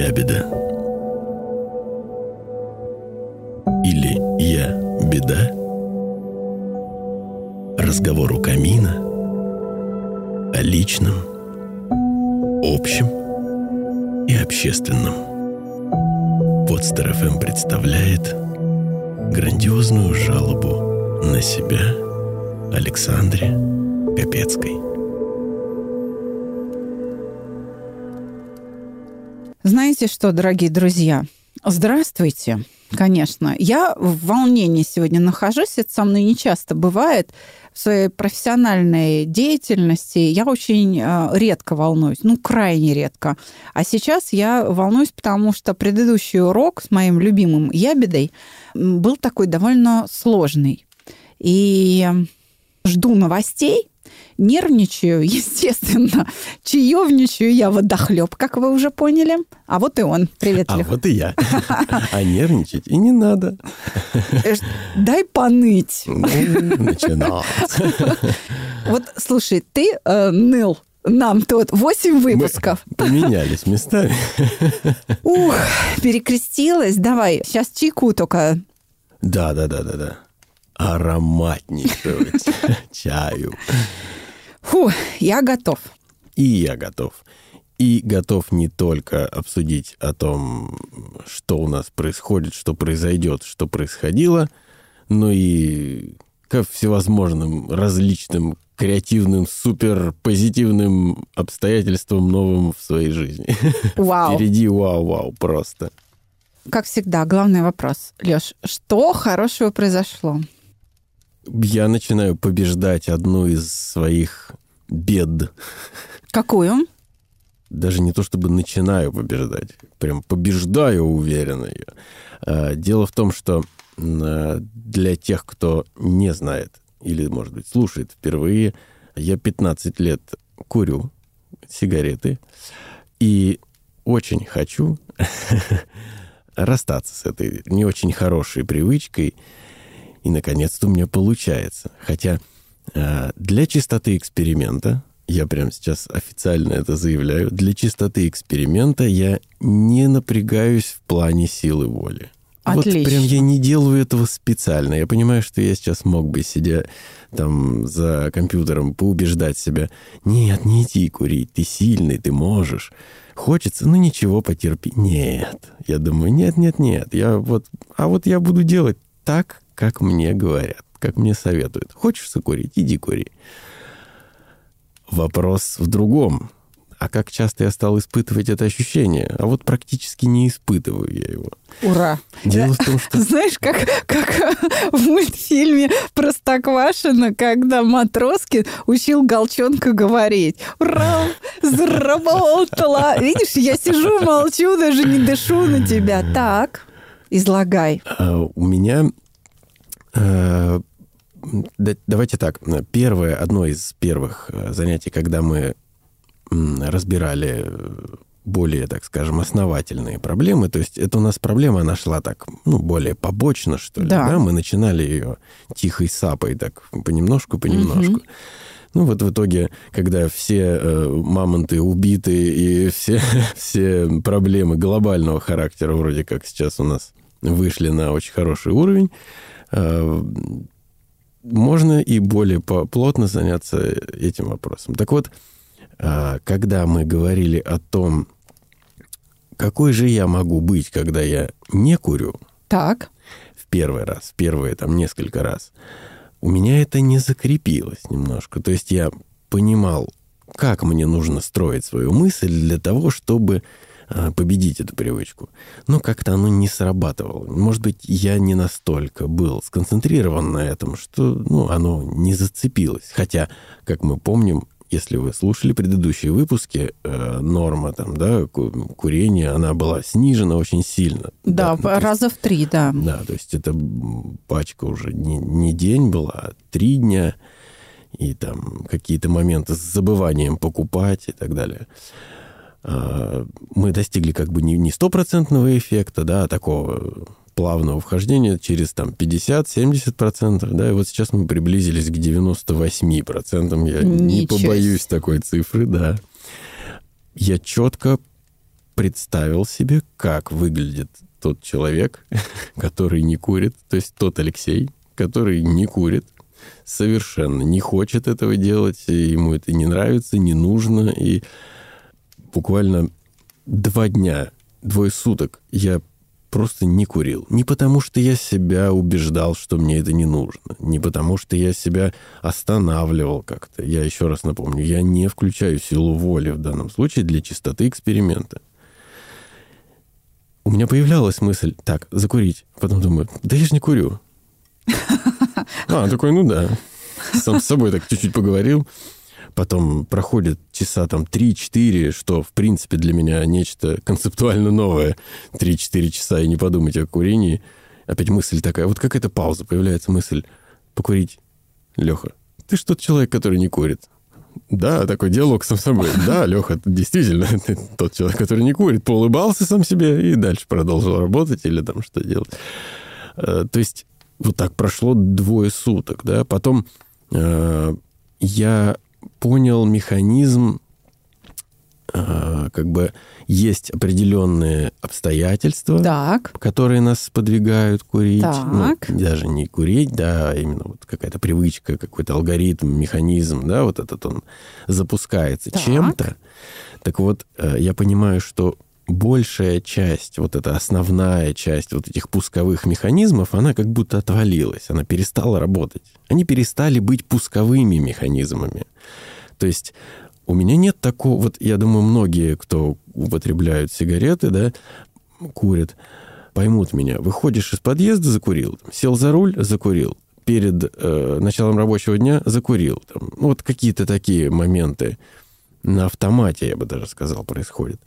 ябеда. Или я беда. Разговор у камина о личном, общем и общественном. Подстер ФМ представляет грандиозную жалобу на себя Александре Капецкой. Знаете что, дорогие друзья? Здравствуйте. Конечно. Я в волнении сегодня нахожусь. Это со мной не часто бывает. В своей профессиональной деятельности я очень э, редко волнуюсь. Ну, крайне редко. А сейчас я волнуюсь, потому что предыдущий урок с моим любимым ябедой был такой довольно сложный. И жду новостей, Нервничаю, естественно. Чаевничаю я водохлеб, как вы уже поняли. А вот и он. Привет, А вот и я. А нервничать и не надо. Э, дай поныть. Ну, начинать. Вот, слушай, ты э, ныл нам тут 8 выпусков. Мы поменялись местами. Ух, перекрестилась. Давай, сейчас чайку только. Да, да, да, да, да. Ароматнейшего чаю. Фу, я готов. И я готов. И готов не только обсудить о том, что у нас происходит, что произойдет, что происходило, но и ко всевозможным различным креативным, супер позитивным обстоятельствам новым в своей жизни. Вау. Впереди вау-вау просто. Как всегда, главный вопрос. Леш, что хорошего произошло? Я начинаю побеждать одну из своих бед. Какую? Даже не то чтобы начинаю побеждать, прям побеждаю уверенно ее. А, дело в том, что а, для тех, кто не знает или, может быть, слушает впервые, я 15 лет курю сигареты и очень хочу расстаться с этой не очень хорошей привычкой. И, наконец-то, у меня получается. Хотя э, для чистоты эксперимента, я прямо сейчас официально это заявляю, для чистоты эксперимента я не напрягаюсь в плане силы воли. Отлично. Вот прям я не делаю этого специально. Я понимаю, что я сейчас мог бы, сидя там за компьютером, поубеждать себя. Нет, не иди курить, ты сильный, ты можешь. Хочется, ну ничего, потерпи. Нет. Я думаю, нет, нет, нет. Я вот, а вот я буду делать так, как мне говорят, как мне советуют. Хочешь закурить? Иди кури. Вопрос в другом. А как часто я стал испытывать это ощущение? А вот практически не испытываю я его. Ура! Дело в том, что... Знаешь, как, как в мультфильме Простоквашино, когда Матроскин учил Голчонка говорить. Ура! Заработала! Видишь, я сижу, молчу, даже не дышу на тебя. Так, излагай. А, у меня Э, давайте так. Первое, одно из первых э, занятий, когда мы разбирали более, так скажем, основательные проблемы. То есть это у нас проблема, она шла так, ну, более побочно, что ли. Да. да? Мы начинали ее тихой сапой, так понемножку, понемножку. Угу. Ну вот в итоге, когда все э, мамонты убиты и все, все проблемы глобального характера вроде как сейчас у нас вышли на очень хороший уровень, Э, можно и более плотно заняться этим вопросом. Так вот, э, когда мы говорили о том, какой же я могу быть, когда я не курю, так. в первый раз, в первые там несколько раз, у меня это не закрепилось немножко. То есть я понимал, как мне нужно строить свою мысль для того, чтобы победить эту привычку. Но как-то оно не срабатывало. Может быть, я не настолько был сконцентрирован на этом, что ну, оно не зацепилось. Хотя, как мы помним, если вы слушали предыдущие выпуски, э, норма там, да, курения, она была снижена очень сильно. Да, да раза есть, в три, да. Да, то есть это пачка уже не, не день была, а три дня, и там какие-то моменты с забыванием покупать и так далее. Мы достигли как бы не стопроцентного эффекта, да, а такого плавного вхождения через там 50-70%, да, и вот сейчас мы приблизились к 98%, я Ничего. не побоюсь такой цифры, да. Я четко представил себе, как выглядит тот человек, который не курит, то есть тот Алексей, который не курит, совершенно не хочет этого делать, ему это не нравится, не нужно, и буквально два дня, двое суток я просто не курил. Не потому, что я себя убеждал, что мне это не нужно. Не потому, что я себя останавливал как-то. Я еще раз напомню, я не включаю силу воли в данном случае для чистоты эксперимента. У меня появлялась мысль, так, закурить. Потом думаю, да я же не курю. А, такой, ну да. Сам с собой так чуть-чуть поговорил. Потом проходит часа там 3-4, что, в принципе, для меня нечто концептуально новое. 3-4 часа и не подумать о курении. Опять мысль такая, вот какая-то пауза, появляется мысль покурить. Леха, ты что тот человек, который не курит. Да, такой диалог сам собой. Да, Леха, действительно, ты тот человек, который не курит. Поулыбался сам себе и дальше продолжил работать или там что делать. Э, то есть вот так прошло двое суток, да. Потом э, я понял механизм, э, как бы есть определенные обстоятельства, так. которые нас подвигают курить. Так. Ну, даже не курить, да, а именно вот какая-то привычка, какой-то алгоритм, механизм, да, вот этот он запускается чем-то. Так вот, э, я понимаю, что большая часть, вот эта основная часть вот этих пусковых механизмов, она как будто отвалилась, она перестала работать. Они перестали быть пусковыми механизмами. То есть у меня нет такого... Вот я думаю, многие, кто употребляют сигареты, да, курят, поймут меня. Выходишь из подъезда, закурил. Сел за руль, закурил. Перед э, началом рабочего дня закурил. Там, ну, вот какие-то такие моменты на автомате, я бы даже сказал, происходят.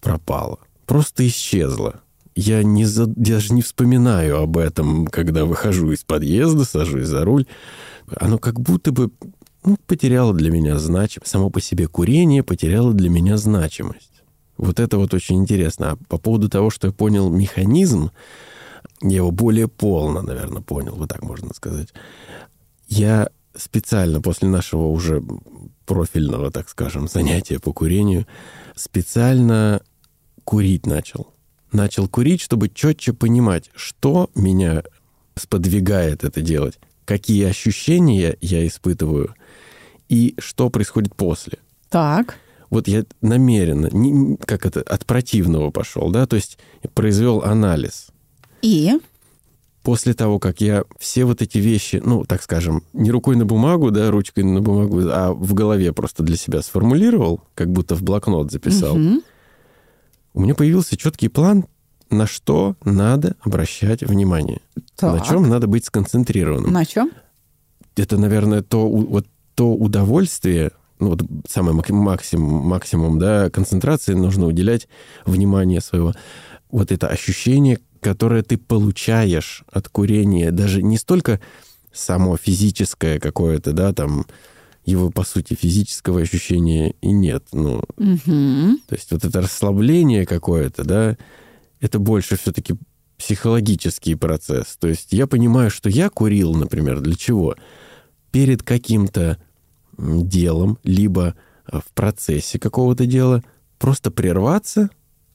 Пропало. Просто исчезло. Я не за- даже не вспоминаю об этом, когда выхожу из подъезда, сажусь за руль. Оно как будто бы ну, потеряло для меня значимость. Само по себе курение потеряло для меня значимость. Вот это вот очень интересно. А по поводу того, что я понял механизм, я его более полно, наверное, понял, вот так можно сказать. Я специально после нашего уже профильного, так скажем, занятия по курению, специально курить начал. Начал курить, чтобы четче понимать, что меня сподвигает это делать, какие ощущения я испытываю и что происходит после. Так. Вот я намеренно, не- как это, от противного пошел, да, то есть произвел анализ. И? После того, как я все вот эти вещи, ну, так скажем, не рукой на бумагу, да, ручкой на бумагу, а в голове просто для себя сформулировал, как будто в блокнот записал, Мгм. У меня появился четкий план, на что надо обращать внимание, на Так. чем надо быть сконцентрированным. На чем? это, наверное, то, вот, то удовольствие, ну, вот самый мак- максимум, максимум да, концентрации нужно уделять внимание своего. Вот это ощущение, которое ты получаешь от курения, даже не столько само физическое какое-то, да, там, его, по сути, физического ощущения и нет. Ну, Мгм. то есть вот это расслабление какое-то, да, это больше все-таки психологический процесс. То есть я понимаю, что я курил, например, для чего? Перед каким-то делом, либо а, в процессе какого-то дела, просто прерваться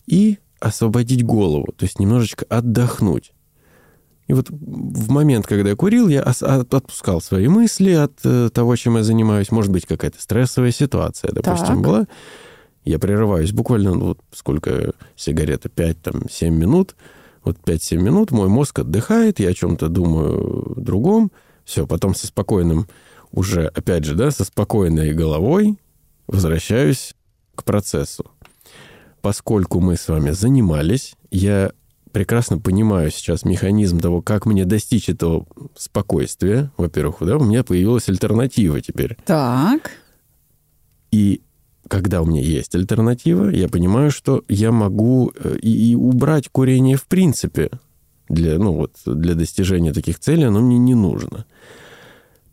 и освободить голову, то есть немножечко отдохнуть. И вот в момент, когда я курил, я отпускал свои мысли от э, того, чем я занимаюсь. Может быть, какая-то стрессовая ситуация, допустим, Так. была. Я прерываюсь буквально, ну, вот сколько сигарета, 5-7 минут. Вот 5-7 минут мой мозг отдыхает, я о чем-то думаю другом. Все, потом со спокойным, уже, опять же, да, со спокойной головой возвращаюсь к процессу. Поскольку мы с вами занимались, я прекрасно понимаю сейчас механизм того, как мне достичь этого спокойствия. Во-первых, да, у меня появилась альтернатива теперь. Так. И когда у меня есть альтернатива, я понимаю, что я могу э, и, и убрать курение в принципе. Для, ну, вот, для достижения таких целей оно мне не нужно.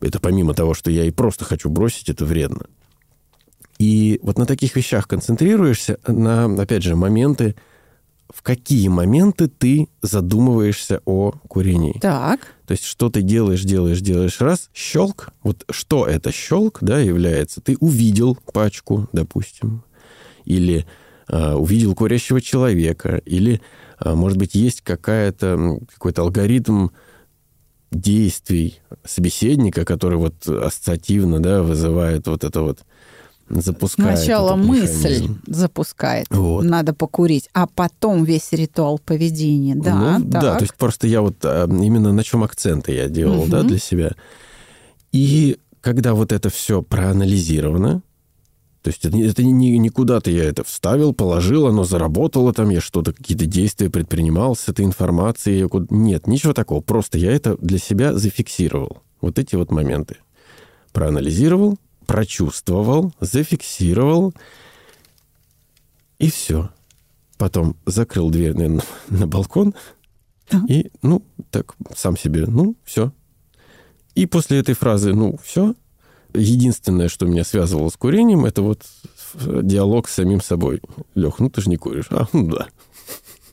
Это помимо того, что я и просто хочу бросить, это вредно. И вот на таких вещах концентрируешься, на, опять же, моменты, в какие моменты ты задумываешься о курении. Так. То есть, что ты делаешь, делаешь, делаешь, раз, щелк. Вот что это щелк, да, является? Ты увидел пачку, допустим, или а, увидел курящего человека, или, а, может быть, есть какая-то, какой-то алгоритм действий собеседника, который вот ассоциативно да, вызывает вот это вот запускает. Сначала мысль механизм. запускает, вот. надо покурить, а потом весь ритуал поведения. Да, ну, да, то есть просто я вот а, именно на чем акценты я делал, угу. да, для себя. И когда вот это все проанализировано, то есть это, это не, не куда-то я это вставил, положил, оно заработало там, я что-то, какие-то действия предпринимал с этой информацией. Нет, ничего такого. Просто я это для себя зафиксировал. Вот эти вот моменты. Проанализировал, прочувствовал, зафиксировал, и все. Потом закрыл дверь наверное, на балкон, да. и, ну, так, сам себе, ну, все. И после этой фразы, ну, все, единственное, что меня связывало с курением, это вот диалог с самим собой. Лех, ну ты же не куришь. А, ну да.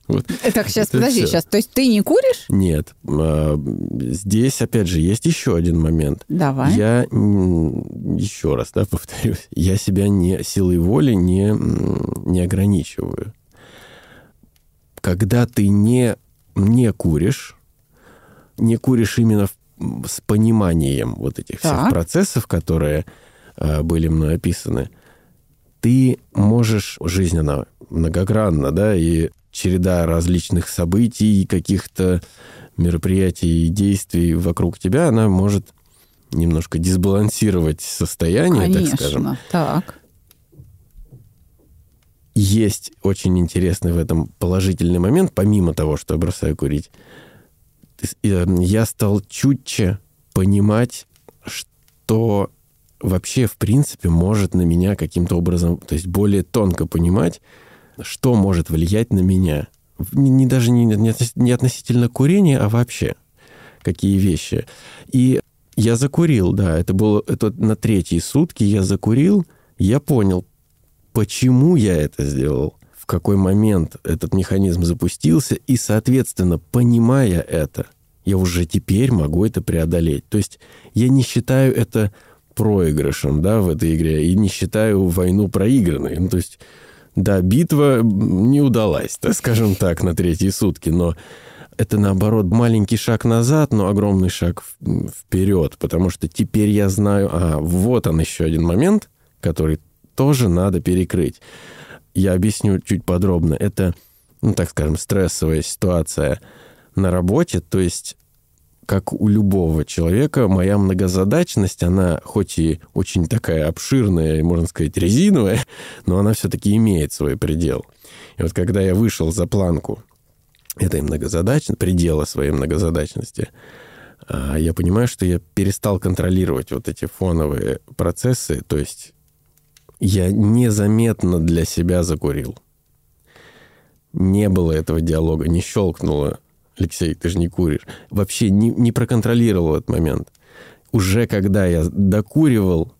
Вот. Так, сейчас, это подожди, все. сейчас. То есть ты не куришь? Нет. А, здесь, опять же, есть еще один момент. Давай. Я, еще раз, да, повторюсь, я себя не силой воли не, не ограничиваю. Когда ты не, не куришь, не куришь именно в с пониманием вот этих так. всех процессов, которые э, были мной описаны, ты можешь... Жизнь, она многогранна, да, и череда различных событий, каких-то мероприятий и действий вокруг тебя, она может немножко дисбалансировать состояние, Конечно, так скажем. так. Есть очень интересный в этом положительный момент, помимо того, что я бросаю курить – Эм, я стал чутче понимать, что вообще, в принципе, может на меня каким-то образом, то есть более тонко понимать, что может влиять на меня. Не, не даже не, не относительно курения, а вообще какие вещи. И я закурил, да, это было это на третьи сутки я закурил, я понял, почему я это сделал какой момент этот механизм запустился, и, соответственно, понимая это, я уже теперь могу это преодолеть. То есть я не считаю это проигрышем да, в этой игре, и не считаю войну проигранной. Ну, то есть, да, битва не удалась, так скажем так, на третьи сутки, но это, наоборот, маленький шаг назад, но огромный шаг вперед, потому что теперь я знаю, а, вот он еще один момент, который тоже надо перекрыть я объясню чуть подробно. Это, ну, так скажем, стрессовая ситуация на работе, то есть как у любого человека, моя многозадачность, она хоть и очень такая обширная можно сказать, резиновая, но она все-таки имеет свой предел. И вот когда я вышел за планку этой многозадачности, предела своей многозадачности, а, я понимаю, что я перестал контролировать вот эти фоновые процессы, то есть я незаметно для себя закурил. Не было этого диалога, не щелкнуло. Алексей, ты же не куришь. Вообще не, не проконтролировал этот момент. Уже когда я докуривал,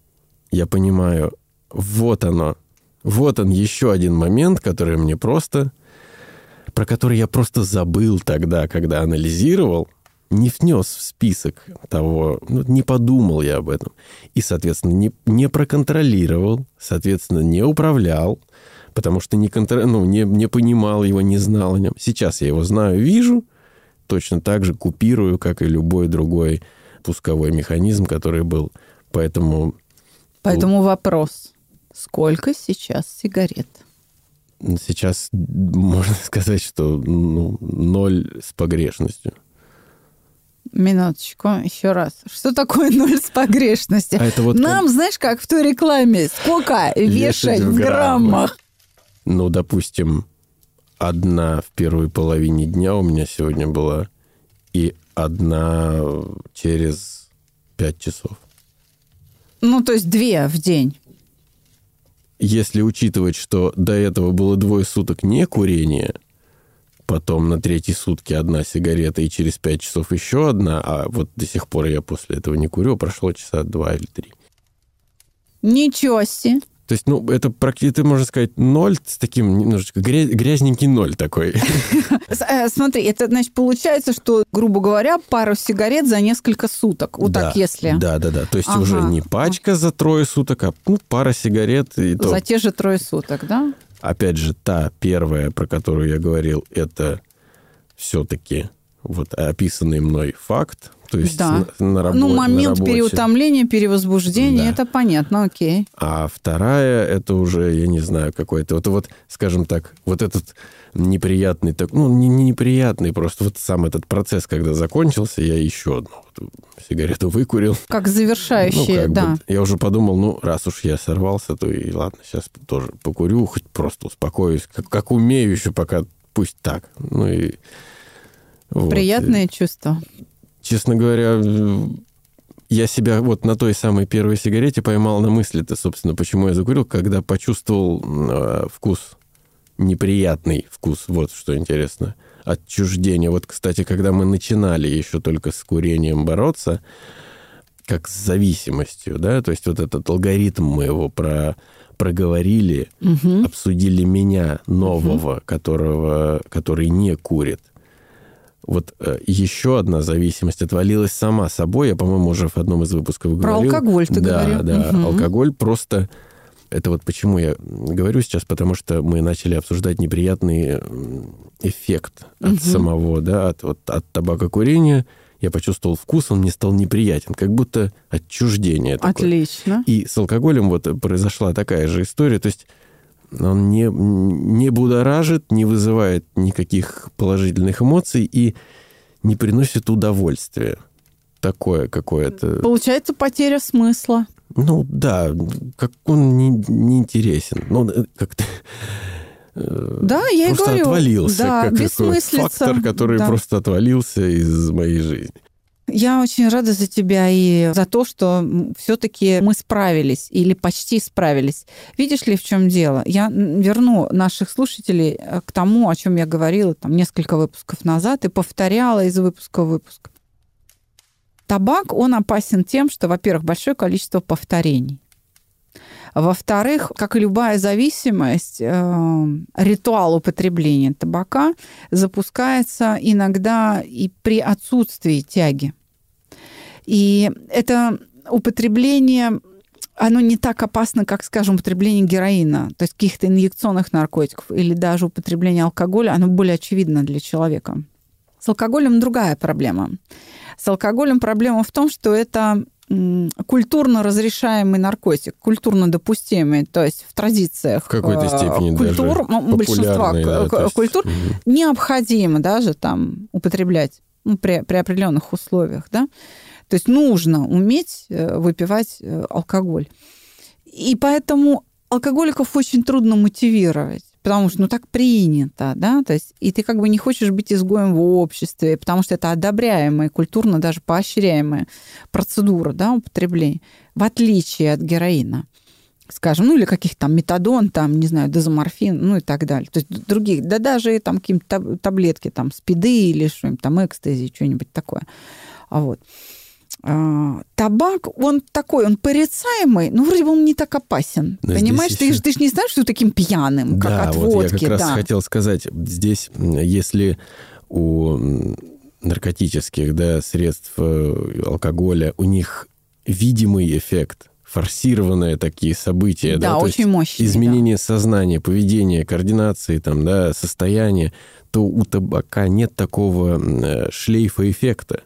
я понимаю, вот оно. Вот он еще один момент, который мне просто... Про который я просто забыл тогда, когда анализировал – не внес в список того, ну, не подумал я об этом. И, соответственно, не, не проконтролировал, соответственно, не управлял, потому что не, контр... ну, не, не понимал его, не знал о нем. Сейчас я его знаю, вижу, точно так же купирую, как и любой другой пусковой механизм, который был. Поэтому... Поэтому вопрос. Сколько сейчас сигарет? Сейчас можно сказать, что ну, ноль с погрешностью. Минуточку, еще раз. Что такое ноль с погрешностью? А это вот Нам, как... знаешь, как в той рекламе, сколько вешать в граммах? Ну, допустим, одна в первой половине дня у меня сегодня была, и одна через пять часов. Ну, то есть две в день. Если учитывать, что до этого было двое суток не курения, потом на третьи сутки одна сигарета и через пять часов еще одна, а вот до сих пор я после этого не курю, прошло часа два или три. Ничего себе. То есть, ну, это практически, можно сказать, ноль с таким немножечко грязненький ноль такой. Э, смотри, это, значит, получается, что, грубо говоря, пару сигарет за несколько суток. Вот так, если. Да, да, да. То есть уже не пачка за трое суток, а ну, пара сигарет. И за те же трое суток, да? опять же, та первая, про которую я говорил, это все-таки вот описанный мной факт, то есть Да. на, на ну, на момент работе. переутомления, перевозбуждения, Да. это понятно, окей. А вторая, это уже, я не знаю, какой-то... Вот, вот, скажем так, вот этот неприятный... Так, ну, не, не неприятный, просто вот сам этот процесс, когда закончился, я еще одну вот сигарету выкурил. Как Ну, завершающее, как да. бы, я уже подумал, ну, раз уж я сорвался, то и ладно, сейчас тоже покурю, хоть просто успокоюсь, как, как умею еще пока, пусть так. Ну и... вот. Приятное чувство. Честно говоря, я себя вот на той самой первой сигарете поймал на мысли-то, собственно, почему я закурил, когда почувствовал э, вкус, неприятный вкус, вот что интересно, отчуждение. Вот, кстати, когда мы начинали еще только с курением бороться, как с зависимостью, да, то есть вот этот алгоритм мы его про, проговорили, Мгм. обсудили меня нового, которого, который не курит. Вот э, еще одна зависимость отвалилась сама собой. Я, по-моему, уже в одном из выпусков Про говорил. алкоголь ты да, говорил. Да, Мгм. алкоголь просто... Это вот почему я говорю сейчас, потому что мы начали обсуждать неприятный эффект от Мгм. самого, да, от, вот, от табакокурения. Я почувствовал вкус, он мне стал неприятен, как будто отчуждение такое. Отлично. И с алкоголем вот произошла такая же история. То есть он не, не будоражит, не вызывает никаких положительных эмоций и не приносит удовольствия. Такое какое-то... Получается потеря смысла. Ну да, как он не, не интересен. Ну, э, как-то... э, Да, я и просто говорю. отвалился. Да, как бессмыслица. фактор, который Да. просто отвалился из моей жизни. Я очень рада за тебя и за то, что все-таки мы справились или почти справились. Видишь ли, в чем дело? Я верну наших слушателей э, к тому, о чем я говорила там несколько выпусков назад и повторяла из выпуска в выпуск. Табак, он опасен тем, что, во-первых, большое количество повторений. Во-вторых, как и любая зависимость, э, ритуал употребления табака запускается иногда и при отсутствии тяги. И это употребление, оно не так опасно, как, скажем, употребление героина, то есть каких-то инъекционных наркотиков или даже употребление алкоголя, оно более очевидно для человека. С алкоголем другая проблема. С алкоголем проблема в том, что это культурно разрешаемый наркотик, культурно допустимый, то есть в традициях В какой-то э, степени культур, даже большинства да, есть, культур мгм. необходимо даже там употреблять ну, при, при определенных условиях, да. То есть нужно уметь э, выпивать э, алкоголь. И поэтому алкоголиков очень трудно мотивировать, потому что ну так принято, да, то есть и ты как бы не хочешь быть изгоем в обществе, потому что это одобряемая, культурно даже поощряемая процедура, да, употребления, в отличие от героина скажем, ну или каких-то там метадон, там, не знаю, дезоморфин, ну и так далее. То есть других, да даже там какие-то таб- таблетки, там, спиды или что-нибудь, там, экстази, что-нибудь такое. А вот. А, табак, он такой, он порицаемый, но вроде бы он не так опасен. Но Понимаешь, ты, еще- ж- ты же не знаешь, что таким пьяным, как да, от вот водки. я как раз да. хотел сказать, здесь, если у наркотических да, средств э, алкоголя, у них видимый эффект, форсированные такие события, Да, то очень есть мощный. да. изменение сознания, поведения, координации, там, да, состояния, то у табака нет такого э, шлейфа эффекта.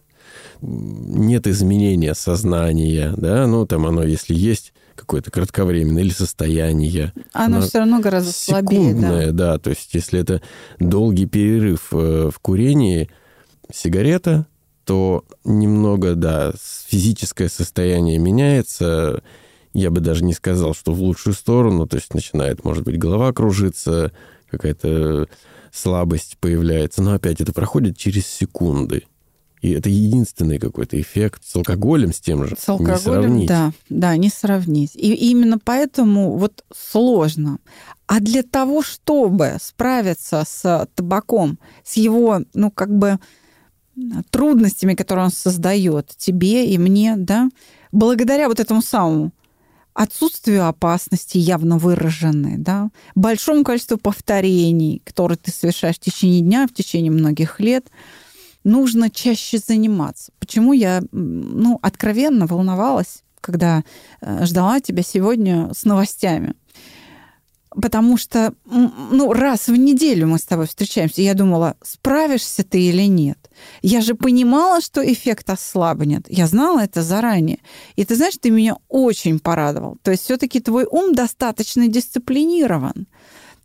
Нет изменения сознания, да, ну, там оно, если есть какое-то кратковременное или состояние, Оно оно все равно гораздо слабее. Да. секундное, да. То есть, если это долгий перерыв э, в курении, сигарета, то немного, да, физическое состояние меняется. Я бы даже не сказал, что в лучшую сторону. То есть начинает, может быть, голова кружиться, какая-то слабость появляется. Но опять это проходит через секунды. И это единственный какой-то эффект. С алкоголем, с тем же, С не алкоголем, сравнить. да, да, не сравнить. И именно поэтому вот сложно. А для того, чтобы справиться с табаком, с его, ну, как бы трудностями, которые он создает тебе и мне, да, благодаря вот этому самому отсутствию опасности явно выраженной, да, большому количеству повторений, которые ты совершаешь в течение дня, в течение многих лет, нужно чаще заниматься. Почему я, ну, откровенно волновалась, когда э, ждала тебя сегодня с новостями. потому что ну, раз в неделю мы с тобой встречаемся, я думала, справишься ты или нет. Я же понимала, что эффект ослабнет. Я знала это заранее. И ты знаешь, ты меня очень порадовал. То есть все-таки твой ум достаточно дисциплинирован.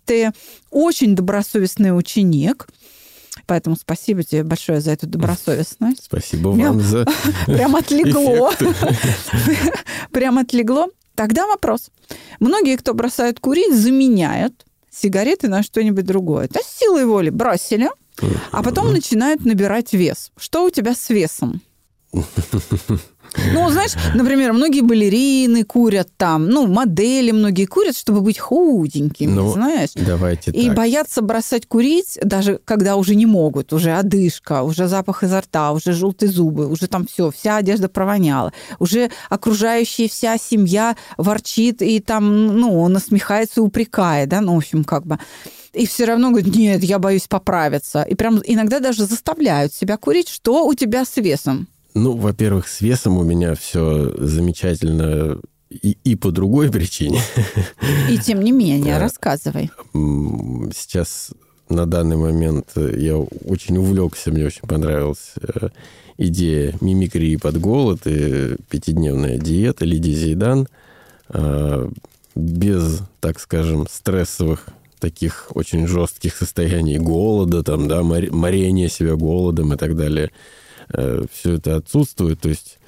Ты очень добросовестный ученик. Поэтому спасибо тебе большое за эту добросовестность. Спасибо вам за Прям отлегло. Прям отлегло. Тогда вопрос. Многие, кто бросают курить, заменяют сигареты на что-нибудь другое. Это силой воли бросили, а потом начинают набирать вес. Что у тебя с весом? Ну, знаешь, например, многие балерины курят там, ну, модели многие курят, чтобы быть худенькими, ну, знаешь. Давайте И так. боятся бросать курить, даже когда уже не могут, уже одышка, уже запах изо рта, уже желтые зубы, уже там все, вся одежда провоняла, уже окружающая вся семья ворчит и там, ну, насмехается и упрекает, да, ну, в общем, как бы и все равно говорят, нет, я боюсь поправиться. И прям иногда даже заставляют себя курить. Что у тебя с весом? Ну, во-первых, с весом у меня все замечательно и, и по другой причине. И тем не менее, рассказывай. Сейчас на данный момент я очень увлекся, мне очень понравилась э, идея мимикрии под голод и пятидневная диета Лидии Зейдан э, без, так скажем, стрессовых таких очень жестких состояний голода, там, да, морения себя голодом и так далее – Э, все это отсутствует, то есть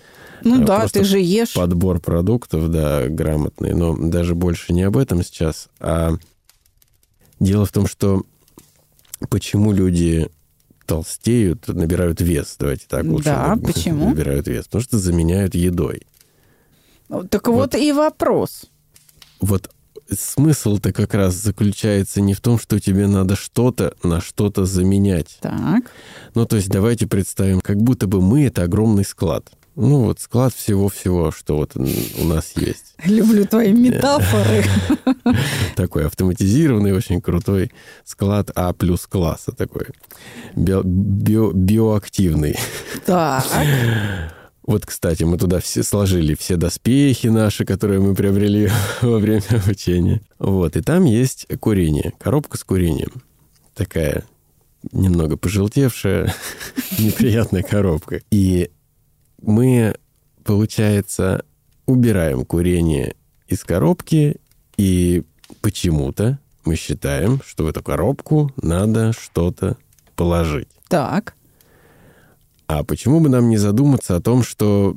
ну э, да, ты же ешь. Подбор продуктов, да, грамотный. Но даже больше не об этом сейчас. А дело в том, что почему люди толстеют, набирают вес, давайте так лучше. Да, почему? Набирают вес. Потому что заменяют едой. Так вот, вот и вопрос. Вот смысл-то как раз заключается не в том, что тебе надо что-то на что-то заменять. Так. Ну, то есть давайте представим, как будто бы мы — это огромный склад. Ну, вот склад всего-всего, что вот у нас есть. Люблю твои метафоры. Такой автоматизированный, очень крутой склад А плюс класса такой. Биоактивный. Так. Вот, кстати, мы туда все сложили все доспехи наши, которые мы приобрели во время обучения. Вот, и там есть курение, коробка с курением. Такая немного пожелтевшая, неприятная коробка. И мы, получается, убираем курение из коробки, и почему-то мы считаем, что в эту коробку надо что-то положить. Так. А почему бы нам не задуматься о том, что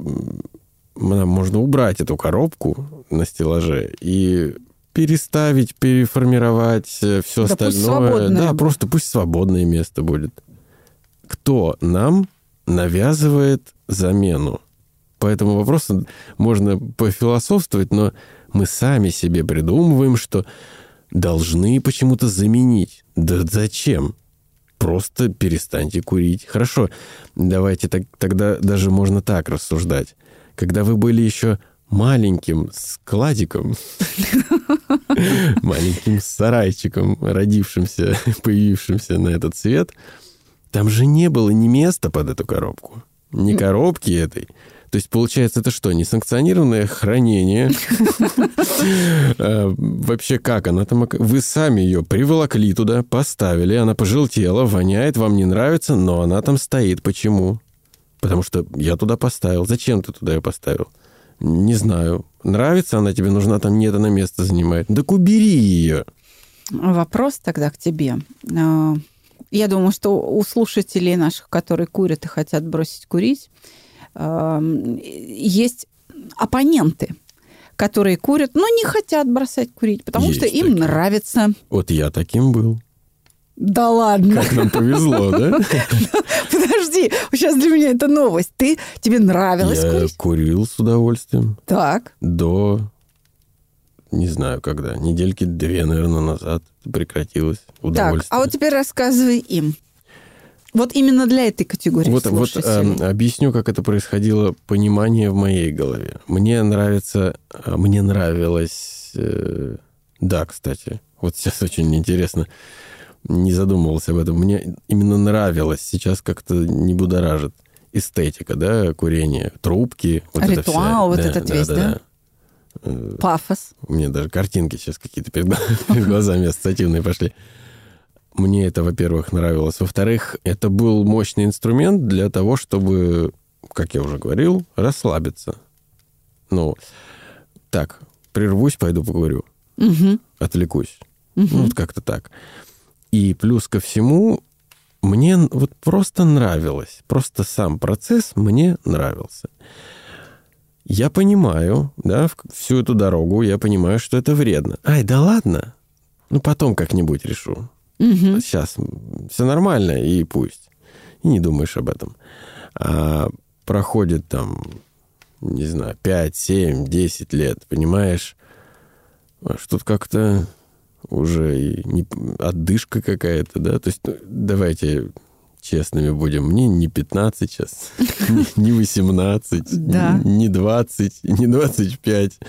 нам можно убрать эту коробку на стеллаже и переставить, переформировать э, все да остальное. да, просто пусть свободное место будет. Кто нам навязывает замену? По этому вопросу можно пофилософствовать, но мы сами себе придумываем, что должны почему-то заменить. Да зачем? Просто перестаньте курить. Хорошо, давайте так, тогда даже можно так рассуждать. Когда вы были еще маленьким складиком, маленьким сарайчиком, родившимся, появившимся на этот свет, там же не было ни места под эту коробку, ни коробки этой. То есть, получается, это что, несанкционированное хранение? А, вообще как она там? Вы сами ее приволокли туда, поставили, она пожелтела, воняет, вам не нравится, но она там стоит. Почему? Потому что я туда поставил. Зачем ты туда ее поставил? Не знаю. Нравится она тебе, нужна там, нет, она место занимает. Так убери ее. Вопрос тогда к тебе. А, я думаю, что у слушателей наших, которые курят и хотят бросить курить, есть оппоненты, которые курят, но не хотят бросать курить, потому есть что им такие. нравится. Вот я таким был. Да ладно. Как нам повезло, да? Подожди, сейчас для меня это новость. Ты, тебе нравилось Я курить? курил с удовольствием. Так. До, не знаю когда, недельки две, наверное, назад прекратилось удовольствие. Так, а вот теперь рассказывай им. Вот именно для этой категории Вот, вот э, объясню, как это происходило, понимание в моей голове. Мне нравится, а, мне нравилось... Э, да, кстати, вот сейчас очень интересно, не задумывался об этом. Мне именно нравилось, сейчас как-то не будоражит эстетика, да, курение, трубки. Вот Ритуал это вот да, этот да, весь, да? да? Э, Пафос. У меня даже картинки сейчас какие-то перед, перед глазами ассоциативные пошли. Мне это, во-первых, нравилось. Во-вторых, это был мощный инструмент для того, чтобы, как я уже говорил, расслабиться. Ну, так, прервусь, пойду поговорю. Угу. Отвлекусь. Угу. Ну, вот как-то так. И плюс ко всему, мне вот просто нравилось. Просто сам процесс мне нравился. Я понимаю, да, всю эту дорогу я понимаю, что это вредно. Ай, да ладно. Ну, потом как-нибудь решу. Угу. Сейчас все нормально, и пусть. И не думаешь об этом. А проходит там, не знаю, 5, 7, 10 лет, понимаешь, что то как-то уже и не, отдышка какая-то, да? То есть, ну, давайте честными будем, мне не 15 сейчас, не 18, не 20, не 25,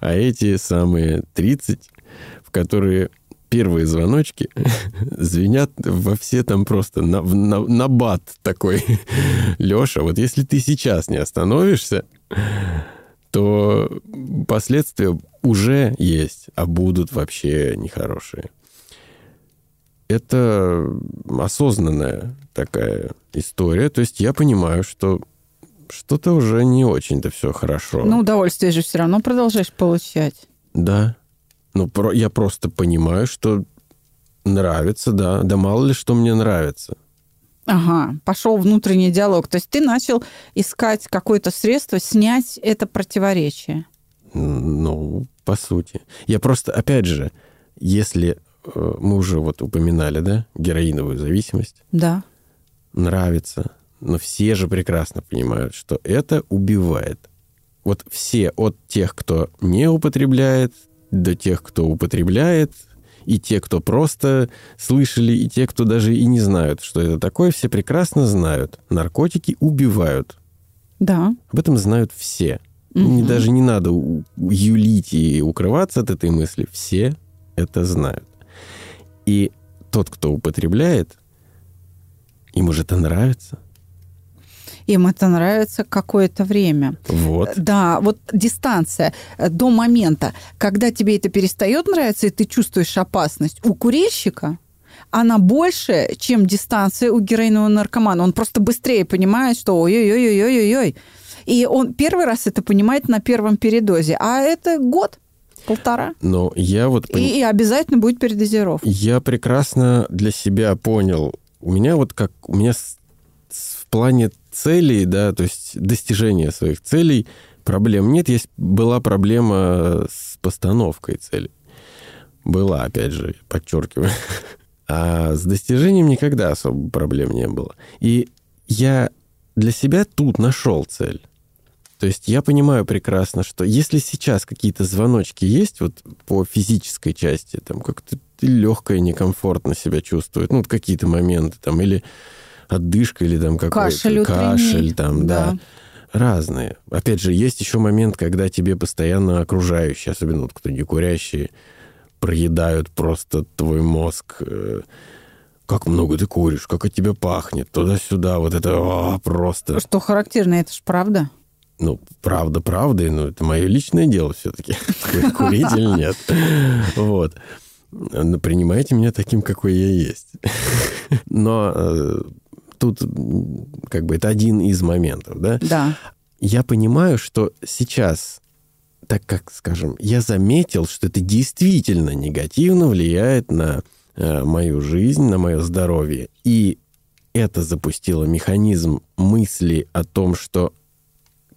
а эти самые 30, в которые первые звоночки звенят во все там просто на, на, на бат такой. Леша, вот если ты сейчас не остановишься, то последствия уже есть, а будут вообще нехорошие. Это осознанная такая история. То есть я понимаю, что что-то уже не очень-то все хорошо. Ну, удовольствие же все равно продолжаешь получать. Да. Ну, про, я просто понимаю, что нравится, да. Да мало ли, что мне нравится. Ага, пошел внутренний диалог. То есть ты начал искать какое-то средство снять это противоречие. Ну, по сути. Я просто, опять же, если э, мы уже вот упоминали, да, героиновую зависимость. Да. Нравится. Но все же прекрасно понимают, что это убивает. Вот все, от тех, кто не употребляет, до тех, кто употребляет, и те, кто просто слышали, и те, кто даже и не знают, что это такое, все прекрасно знают. Наркотики убивают. Да. Об этом знают все. Не, даже не надо юлить и укрываться от этой мысли. Все это знают. И тот, кто употребляет, ему же это нравится им это нравится какое-то время. Вот. Да, вот дистанция э, до момента, когда тебе это перестает нравиться, и ты чувствуешь опасность. У курильщика она больше, чем дистанция у героинового наркомана. Он просто быстрее понимает, что ой-ой-ой-ой-ой-ой. И он первый раз это понимает на первом передозе. А это год, полтора. Но я вот... И, и обязательно будет передозировка. Я прекрасно для себя понял. У меня вот как... У меня в плане целей, да, то есть достижения своих целей проблем нет. Есть, была проблема с постановкой целей. Была, опять же, подчеркиваю. А с достижением никогда особо проблем не было. И я для себя тут нашел цель. То есть я понимаю прекрасно, что если сейчас какие-то звоночки есть вот по физической части, там как-то легкое, некомфортно себя чувствует, ну, какие-то моменты там, или отдышка или там какой-то кашель, кашель там, да. да. Разные. Опять же, есть еще момент, когда тебе постоянно окружающие, особенно вот кто не курящие, проедают просто твой мозг. Э, как много ты куришь, как от тебя пахнет, туда-сюда, вот это о, просто... Что характерно, это ж правда. Ну, правда, правда, но это мое личное дело все-таки. Курить или нет. Вот. Принимайте меня таким, какой я есть. Но э, тут как бы это один из моментов, да? Да. Я понимаю, что сейчас, так как, скажем, я заметил, что это действительно негативно влияет на э, мою жизнь, на мое здоровье, и это запустило механизм мысли о том, что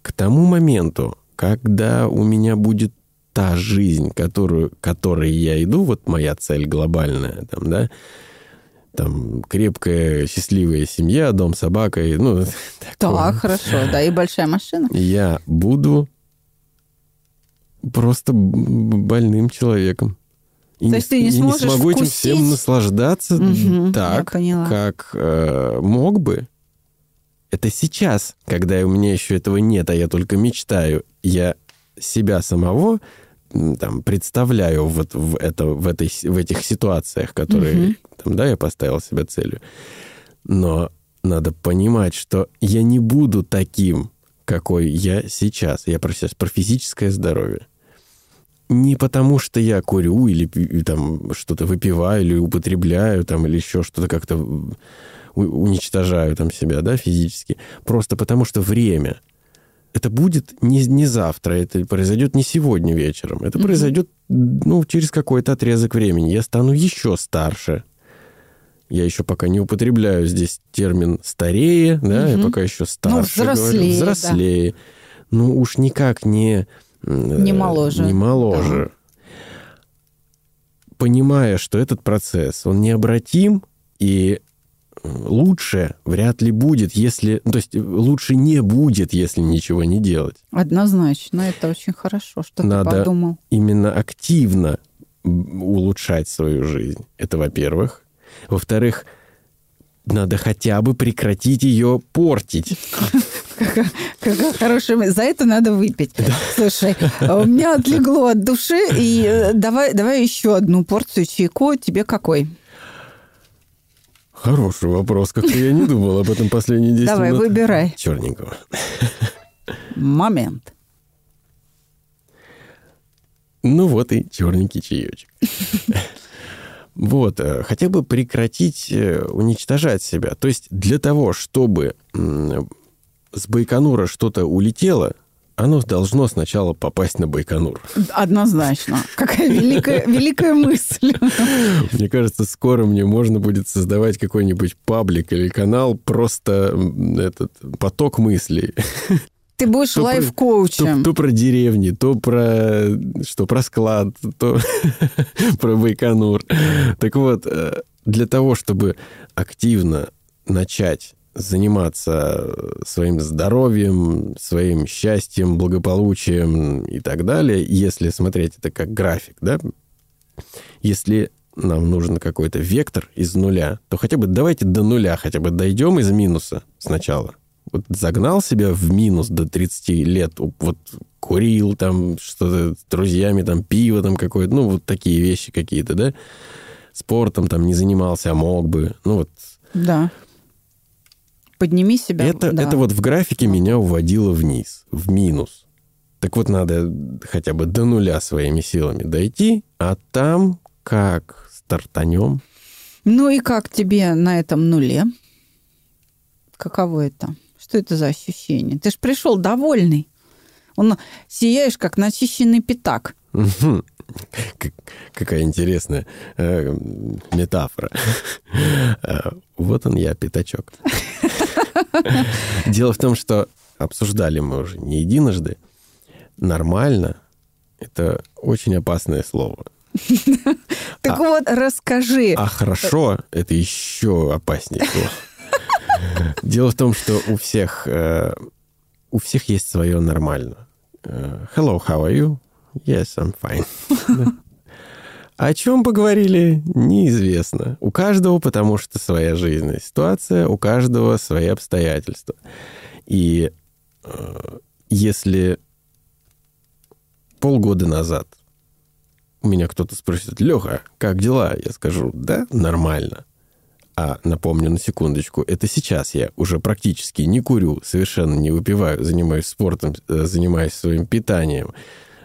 к тому моменту, когда у меня будет та жизнь, которую, которой я иду, вот моя цель глобальная, там, да, там крепкая, счастливая семья, дом, собака. И, ну, так, хорошо, да, и большая машина. Я буду просто больным человеком. И То есть ты не, сможешь не смогу вкусить? этим всем наслаждаться угу, так, как э, мог бы. Это сейчас, когда у меня еще этого нет, а я только мечтаю. Я себя самого там, представляю вот в, это, в, этой, в этих ситуациях, которые, угу. там, да, я поставил себе целью. Но надо понимать, что я не буду таким, какой я сейчас. Я про сейчас про физическое здоровье. не потому, что я курю или там что-то выпиваю, или употребляю, там, или еще что-то как-то уничтожаю там себя, да, физически. Просто потому, что время. Это будет не, не завтра, это произойдет не сегодня вечером. Это mm-hmm. произойдет, ну, через какой-то отрезок времени. Я стану еще старше. Я еще пока не употребляю здесь термин «старее», да, mm-hmm. я пока еще старше. Ну, взрослее. Говорю, взрослее. Да. Ну, уж никак не не моложе. Не моложе. Да. Понимая, что этот процесс, он необратим, и лучше вряд ли будет, если... То есть лучше не будет, если ничего не делать. Однозначно, это очень хорошо, что Надо ты подумал. именно активно улучшать свою жизнь. Это во-первых. Во-вторых, надо хотя бы прекратить ее портить. Какая хорошая За это надо выпить. Слушай, у меня отлегло от души. И э, давай, давай еще одну порцию чайку. Тебе какой? Хороший вопрос. Как-то я не думал об этом последние 10 Давай, минут. выбирай. Черненького. Момент. Ну вот и черненький чаечек. Вот, э, хотя бы прекратить э, уничтожать себя. То есть для того, чтобы с Байконура что-то улетело, оно должно сначала попасть на Байконур. Однозначно. Какая великая, великая мысль. Мне кажется, скоро мне можно будет создавать какой-нибудь паблик или канал, просто этот поток мыслей. Ты будешь лайф-коучем. То, то про деревни, то про что про склад, то про Байконур. Так вот, э, для того, чтобы активно начать заниматься своим здоровьем, своим счастьем, благополучием и так далее, если смотреть это как график, да, если нам нужен какой-то вектор из нуля, то хотя бы давайте до нуля хотя бы дойдем из минуса сначала. Вот загнал себя в минус до 30 лет, вот курил там что-то с друзьями, там пиво там какое-то, ну вот такие вещи какие-то, да, спортом там не занимался, а мог бы, ну вот. Да подними себя. Это, да. это вот в графике меня уводило вниз, в минус. Так вот, надо хотя бы до нуля своими силами дойти, а там как стартанем. Ну и как тебе на этом нуле? Каково это? Что это за ощущение? Ты же пришел довольный. Он сияешь, как начищенный пятак. Какая интересная э, метафора. Э, вот он я, пятачок. Дело в том, что обсуждали мы уже не единожды. Нормально — это очень опасное слово. Так а, вот, расскажи. А хорошо — это еще опаснее слово. Дело в том, что у всех, э, у всех есть свое нормально. Э, hello, how are you? Yes, I'm fine. О чем поговорили, неизвестно. У каждого, потому что своя жизненная ситуация, у каждого свои обстоятельства. И э, если полгода назад у меня кто-то спросит, Леха, как дела? Я скажу, да, нормально. А напомню на секундочку, это сейчас я уже практически не курю, совершенно не выпиваю, занимаюсь спортом, э, занимаюсь своим питанием,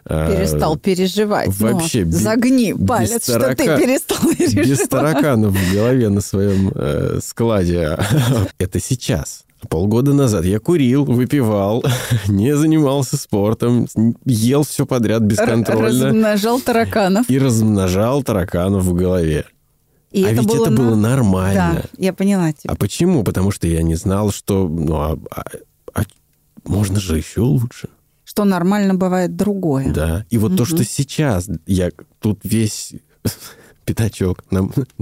Перестал переживать. Вообще. Ну, загни палец, что ты перестал переживать. Без тараканов в голове на своем э, складе. Это сейчас. Полгода назад я курил, выпивал, не занимался спортом, ел все подряд бесконтрольно. Размножал тараканов. И размножал тараканов в голове. И а это ведь было это было нормально. Да, я поняла тебя. А почему? Потому что я не знал, что ну, а, а, а можно же еще лучше что нормально бывает другое. Да. И вот угу. то, что сейчас я тут весь пятачок,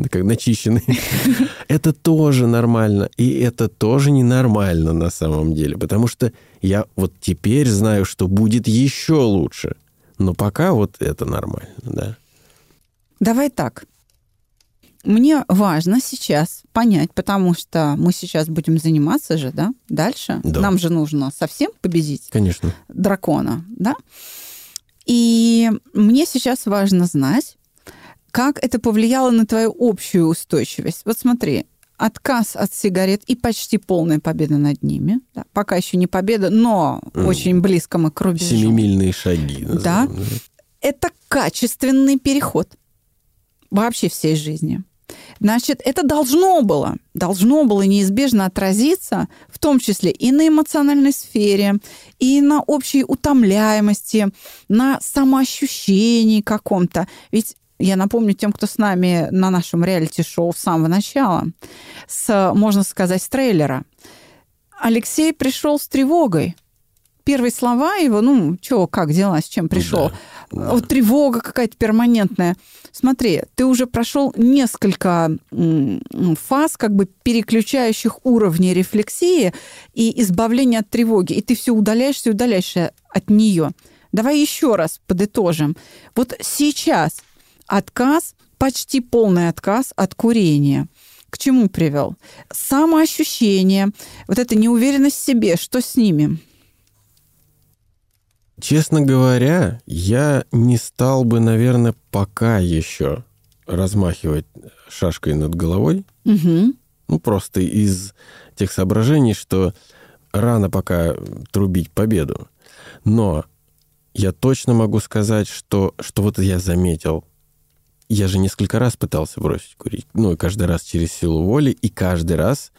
как начищенный, это тоже нормально. И это тоже ненормально на самом деле. Потому что я вот теперь знаю, что будет еще лучше. Но пока вот это нормально, да. Давай так мне важно сейчас понять, потому что мы сейчас будем заниматься же, да, дальше. Да. Нам же нужно совсем победить Конечно. дракона, да. И мне сейчас важно знать, как это повлияло на твою общую устойчивость. Вот смотри, отказ от сигарет и почти полная победа над ними. Да, пока еще не победа, но mm. очень близко мы к рубежу. Семимильные шаги. Да. Это качественный переход вообще всей жизни. Значит, это должно было, должно было неизбежно отразиться, в том числе и на эмоциональной сфере, и на общей утомляемости, на самоощущении каком-то. Ведь я напомню тем, кто с нами на нашем реалити-шоу с самого начала, с, можно сказать, с трейлера. Алексей пришел с тревогой. Первые слова его, ну, что, как дела, с чем пришел? Да, Вот тревога какая-то перманентная. Смотри, ты уже прошел несколько фаз, как бы переключающих уровней рефлексии и избавления от тревоги, и ты все удаляешься и удаляешься от нее. Давай еще раз подытожим. Вот сейчас отказ, почти полный отказ от курения. К чему привел? Самоощущение, вот эта неуверенность в себе, что с ними? Честно говоря, я не стал бы, наверное, пока еще размахивать шашкой над головой. Угу. Ну, просто из тех соображений, что рано пока трубить победу. Но я точно могу сказать, что, что вот я заметил я же несколько раз пытался бросить курить. Ну, и каждый раз через силу воли, и каждый раз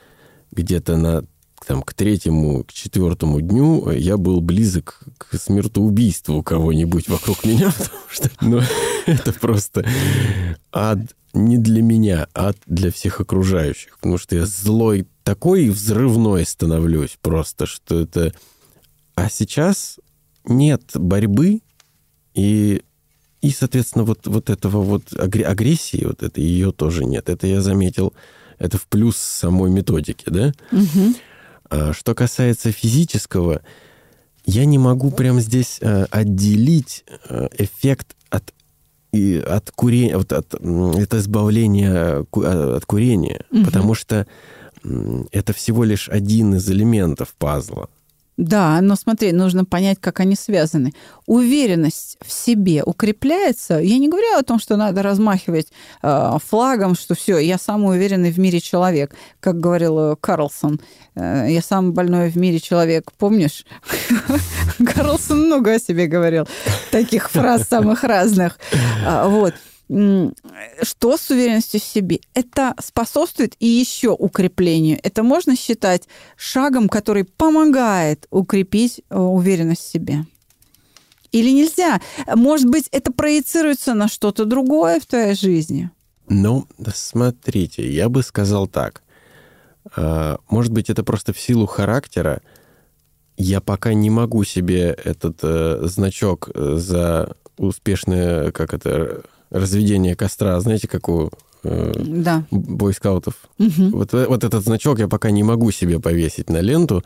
где-то на там, к третьему, к четвертому дню я был близок к смертоубийству кого-нибудь вокруг меня, потому что ну, это просто ад не для меня, ад для всех окружающих. Потому что я злой такой взрывной становлюсь просто, что это... А сейчас нет борьбы, и и, соответственно, вот, вот этого вот агрессии, вот это ее тоже нет. Это я заметил, это в плюс самой методики, да? Угу. А, что касается физического, я не могу прямо здесь а, отделить а, эффект от и от курения, вот от, это избавление от курения, угу. потому что это всего лишь один из элементов пазла. Да, но смотри, нужно понять, как они связаны. Уверенность в себе укрепляется. Я не говорю о том, что надо размахивать э, флагом, что все, я самый уверенный в мире человек, как говорил э, Карлсон. Э, я самый больной в мире человек. Помнишь? Карлсон много о себе говорил. Таких фраз самых разных. А, вот что с уверенностью в себе? Это способствует и еще укреплению. Это можно считать шагом, который помогает укрепить э, уверенность в себе. Или нельзя? Может быть, это проецируется на что-то другое в твоей жизни? Ну, смотрите, я бы сказал так. А, может быть, это просто в силу характера. Я пока не могу себе этот э, значок э, за успешное, как это, разведение костра, знаете, как у э, да. бойскаутов. Угу. Вот, вот этот значок я пока не могу себе повесить на ленту.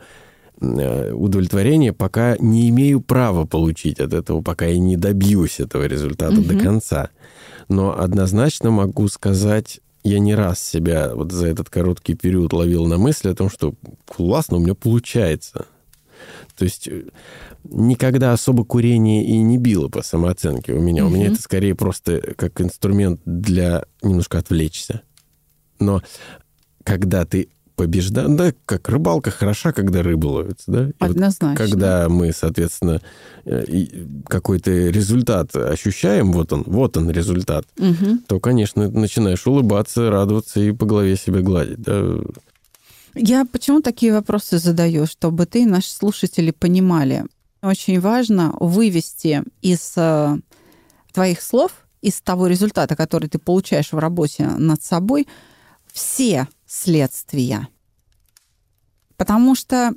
Э, удовлетворение пока не имею права получить от этого, пока я не добьюсь этого результата угу. до конца. Но однозначно могу сказать, я не раз себя вот за этот короткий период ловил на мысли о том, что классно, у меня получается. То есть э, никогда особо курение и не било по самооценке у меня. Mm-hmm. У меня это скорее просто как инструмент для немножко отвлечься. Но когда ты побеждаешь, да, как рыбалка хороша, когда рыба ловится, да? И Однозначно. Вот, когда мы, соответственно, э, какой-то результат ощущаем, вот он, вот он результат, угу. то, конечно, начинаешь улыбаться, радоваться и по голове себя гладить, да? Я почему такие вопросы задаю, чтобы ты наши слушатели понимали. Очень важно вывести из э, твоих слов, из того результата, который ты получаешь в работе над собой, все следствия. Потому что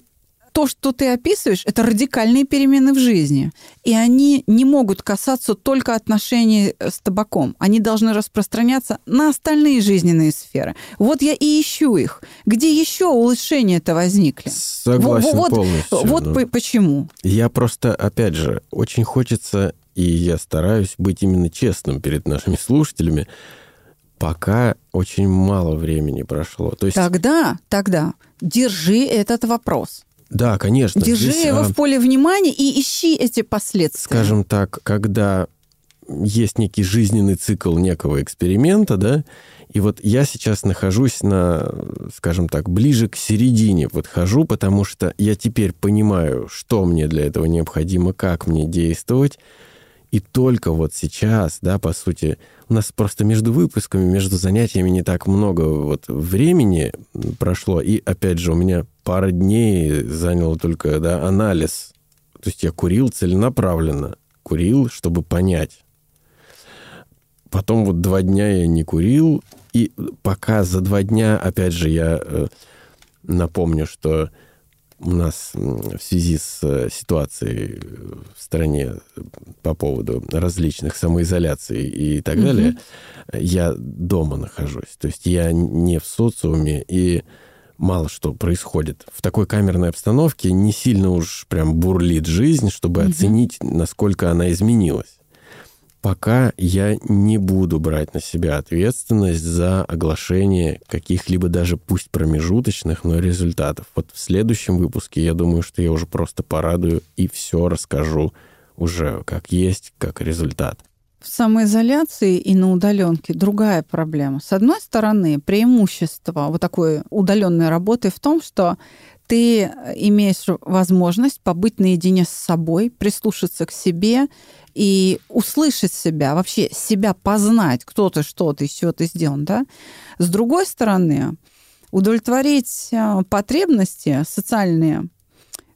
то, что ты описываешь, это радикальные перемены в жизни. И они не могут касаться только отношений э, с табаком. Они должны распространяться на остальные жизненные сферы. Вот я и ищу их. Где еще улучшения-то возникли? Согласен вот, полностью. Вот но... почему. Я просто, опять же, очень хочется, и я стараюсь быть именно честным перед нашими слушателями, пока очень мало времени прошло. То есть... Тогда, тогда держи этот вопрос. Да, конечно. Держи здесь, его а... в поле внимания и ищи эти последствия. Скажем так, когда есть некий жизненный цикл некого эксперимента, да, и вот я сейчас нахожусь на, скажем так, ближе к середине вот хожу, потому что я теперь понимаю, что мне для этого необходимо, как мне действовать, И только вот сейчас, да, по сути, у нас просто между выпусками, между занятиями не так много вот времени прошло. И опять же, у меня пара дней занял только да, анализ. То есть я курил целенаправленно. Курил, чтобы понять. Потом вот два дня я не курил. И пока за два дня, опять же, я э, напомню, что у нас в связи с э, ситуацией в стране по поводу различных самоизоляций и так угу. далее, я дома нахожусь. То есть я не в социуме, и мало что происходит. В такой камерной обстановке не сильно уж прям бурлит жизнь, чтобы угу. оценить, насколько она изменилась пока я не буду брать на себя ответственность за оглашение каких-либо даже пусть промежуточных, но результатов. Вот в следующем выпуске я думаю, что я уже просто порадую и все расскажу уже как есть, как результат. В самоизоляции и на удаленке другая проблема. С одной стороны, преимущество вот такой удаленной работы в том, что ты имеешь возможность побыть наедине с собой, прислушаться к себе и услышать себя, вообще себя познать, кто ты, что ты, из чего ты сделан, да. С другой стороны, удовлетворить э, потребности социальные,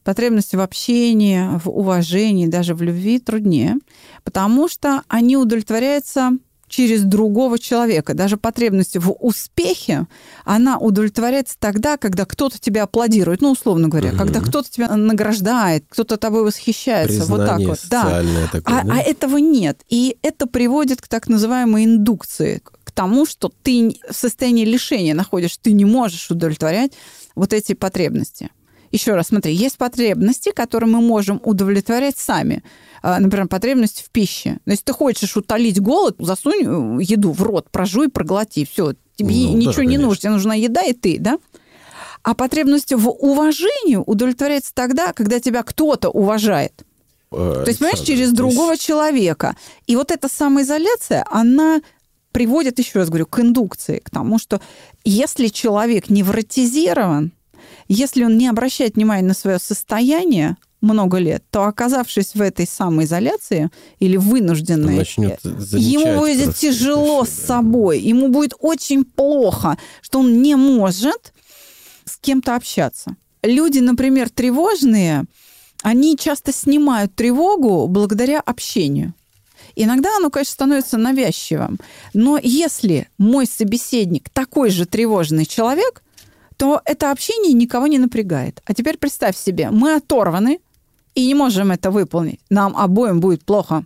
потребности в общении, в уважении, даже в любви труднее, потому что они удовлетворяются через другого человека. Даже потребность в успехе, она удовлетворяется тогда, когда кто-то тебя аплодирует, ну, условно говоря, угу. когда кто-то тебя награждает, кто-то тобой восхищается. Признание вот так вот. Да. Такое, а, да? а этого нет. И это приводит к так называемой индукции, к тому, что ты в состоянии лишения находишь, ты не можешь удовлетворять вот эти потребности. Еще раз, смотри, есть потребности, которые мы можем удовлетворять сами. А, например, потребность в пище. Но если ты хочешь утолить голод, засунь э, еду в рот, прожуй, проглоти. Все, тебе ну, ничего да, не нужно. Тебе нужна еда и ты, да? А потребность в уважении удовлетворяется тогда, когда тебя кто-то уважает. Э, То есть, понимаешь, через другого человека. И вот эта самоизоляция, она приводит, еще раз говорю, к индукции, к тому, что если человек невротизирован, если он не обращает внимания на свое состояние много лет, то оказавшись в этой самоизоляции или вынужденной, ему будет тяжело с собой, ему будет очень плохо, что он не может с кем-то общаться. Люди, например, тревожные, они часто снимают тревогу благодаря общению. Иногда оно, конечно, становится навязчивым. Но если мой собеседник такой же тревожный человек, то это общение никого не напрягает. А теперь представь себе, мы оторваны и не можем это выполнить. Нам обоим будет плохо.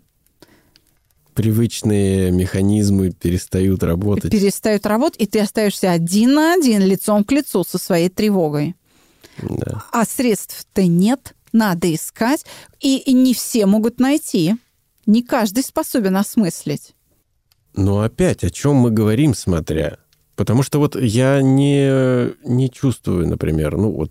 Привычные механизмы перестают работать. Перестают работать, и ты остаешься один на один, лицом к лицу со своей тревогой. Да. А средств-то нет, надо искать, и, и не все могут найти. Не каждый способен осмыслить. Но опять, о чем мы говорим, смотря Потому что вот я не, не чувствую, например, ну вот,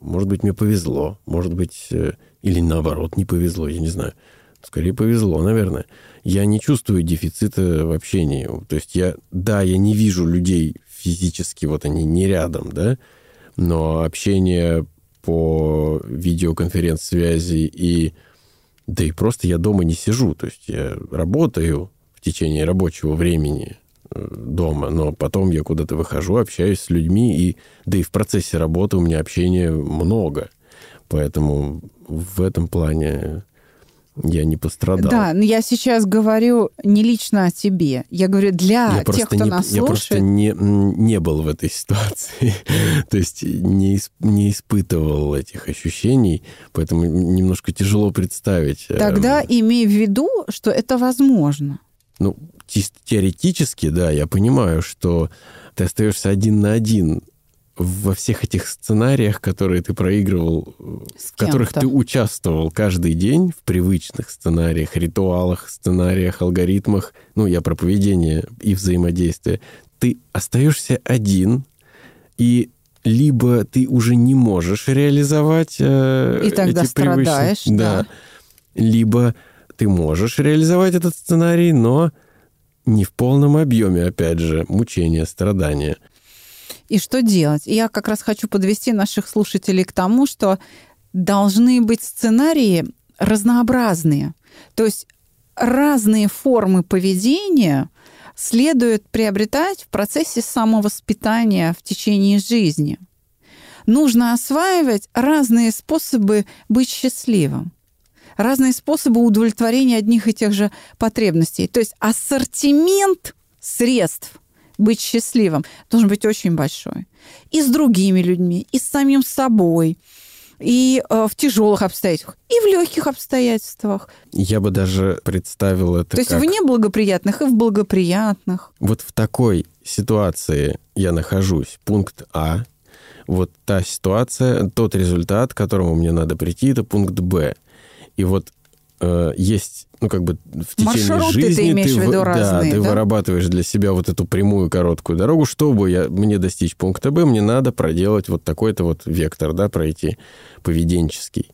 может быть, мне повезло, может быть, э, или наоборот, не повезло, я не знаю. Скорее повезло, наверное. Я не чувствую дефицита в общении. То есть я, да, я не вижу людей физически, вот они не рядом, да, но общение по видеоконференц-связи и да и просто я дома не сижу, то есть я работаю в течение рабочего времени, дома, но потом я куда-то выхожу, общаюсь с людьми, и да и в процессе работы у меня общения много. Поэтому в этом плане я не пострадал. Да, но я сейчас говорю не лично о тебе. Я говорю для я тех, кто не, нас я слушает. Я просто не, не был в этой ситуации. То есть не, не испытывал этих ощущений, поэтому немножко тяжело представить. Тогда эм, имей в виду, что это возможно. Ну, чисто теоретически, да, я понимаю, что ты остаешься один на один во всех этих сценариях, которые ты проигрывал, С в которых ты участвовал каждый день, в привычных сценариях, ритуалах, сценариях, алгоритмах, ну, я про поведение и взаимодействие, ты остаешься один, и либо ты уже не можешь реализовать э, и тогда эти страдаешь, да, да, либо ты можешь реализовать этот сценарий, но не в полном объеме, опять же, мучения, страдания. И что делать? Я как раз хочу подвести наших слушателей к тому, что должны быть сценарии разнообразные. То есть разные формы поведения следует приобретать в процессе самовоспитания в течение жизни. Нужно осваивать разные способы быть счастливым разные способы удовлетворения одних и тех же потребностей. То есть ассортимент средств быть счастливым должен быть очень большой. И с другими людьми, и с самим собой, и э, в тяжелых обстоятельствах, и в легких обстоятельствах. Я бы даже представил это То есть как... в неблагоприятных и в благоприятных. Вот в такой ситуации я нахожусь. Пункт А. Вот та ситуация, тот результат, к которому мне надо прийти, это пункт Б. И вот э, есть, ну, как бы в течение Маршруты жизни ты имеешь в виду вы- разные, да, ты да? вырабатываешь для себя вот эту прямую короткую дорогу. Чтобы я, мне достичь пункта Б, мне надо проделать вот такой-то вот вектор, да, пройти поведенческий.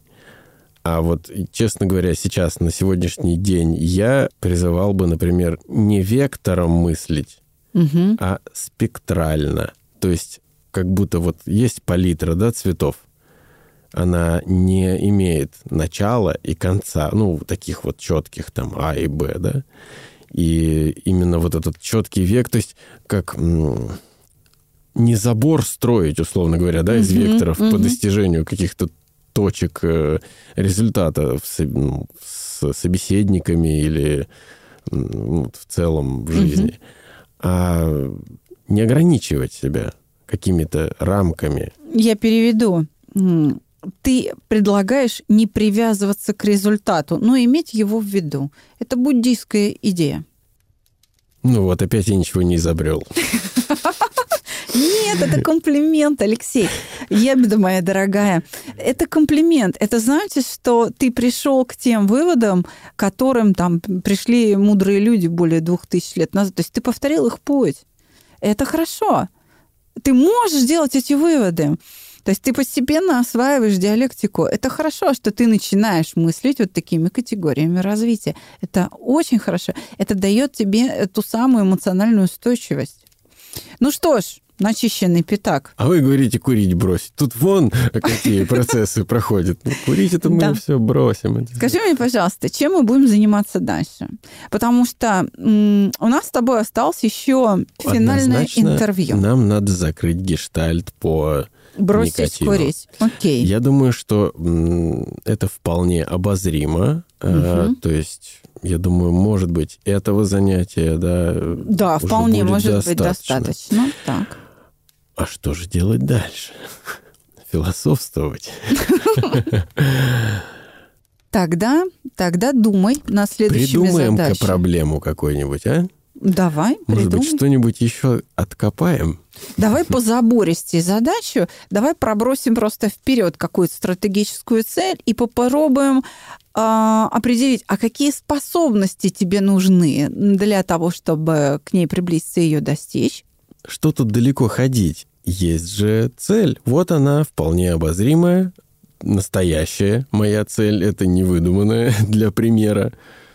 А вот, честно говоря, сейчас, на сегодняшний день, я призывал бы, например, не вектором мыслить, Мгм. а спектрально. То есть как будто вот есть палитра, да, цветов. Она не имеет начала и конца, ну, таких вот четких там А и Б, да. И именно вот этот четкий век, то есть как не забор строить, условно говоря, да, из векторов по достижению каких-то точек э, результата ну, с собеседниками или ну, в целом в жизни, а не ограничивать себя какими-то рамками. Я переведу. Ты предлагаешь не привязываться к результату, но иметь его в виду. Это буддийская идея. Ну вот опять я ничего не изобрел. Нет, это комплимент, Алексей. Ебеда моя дорогая. Это комплимент. Это значит, что ты пришел к тем выводам, к которым там пришли мудрые люди более двух тысяч лет назад. То есть ты повторил их путь. Это хорошо. Ты можешь делать эти выводы. То есть ты постепенно осваиваешь диалектику. Это хорошо, что ты начинаешь мыслить вот такими категориями развития. Это очень хорошо. Это дает тебе ту самую эмоциональную устойчивость. Ну что ж, начищенный пятак. А вы говорите курить бросить. Тут вон какие процессы проходят. Ну, курить это мы Да. все бросим. Скажи мне, пожалуйста, чем мы будем заниматься дальше? Потому что м, у нас с тобой осталось еще финальное Однозначно интервью. Нам надо закрыть гештальт по Бросить никотину. курить. Окей. Я думаю, что это вполне обозримо. Мгм. То есть, я думаю, может быть, этого занятия, да, Да, вполне может быть достаточно. достаточно. Так. А что же делать дальше? Философствовать. Тогда, тогда думай над следующими Придумаем-ка задачами. проблему какую-нибудь, а? Давай, Может придумай. быть, что-нибудь еще откопаем? Давай по забористей задачу, давай пробросим просто вперед какую-то стратегическую цель и попробуем а, определить, а какие способности тебе нужны для того, чтобы к ней приблизиться и ее достичь. Что тут далеко ходить? Есть же цель. Вот она, вполне обозримая, настоящая моя цель. Это не выдуманная для примера.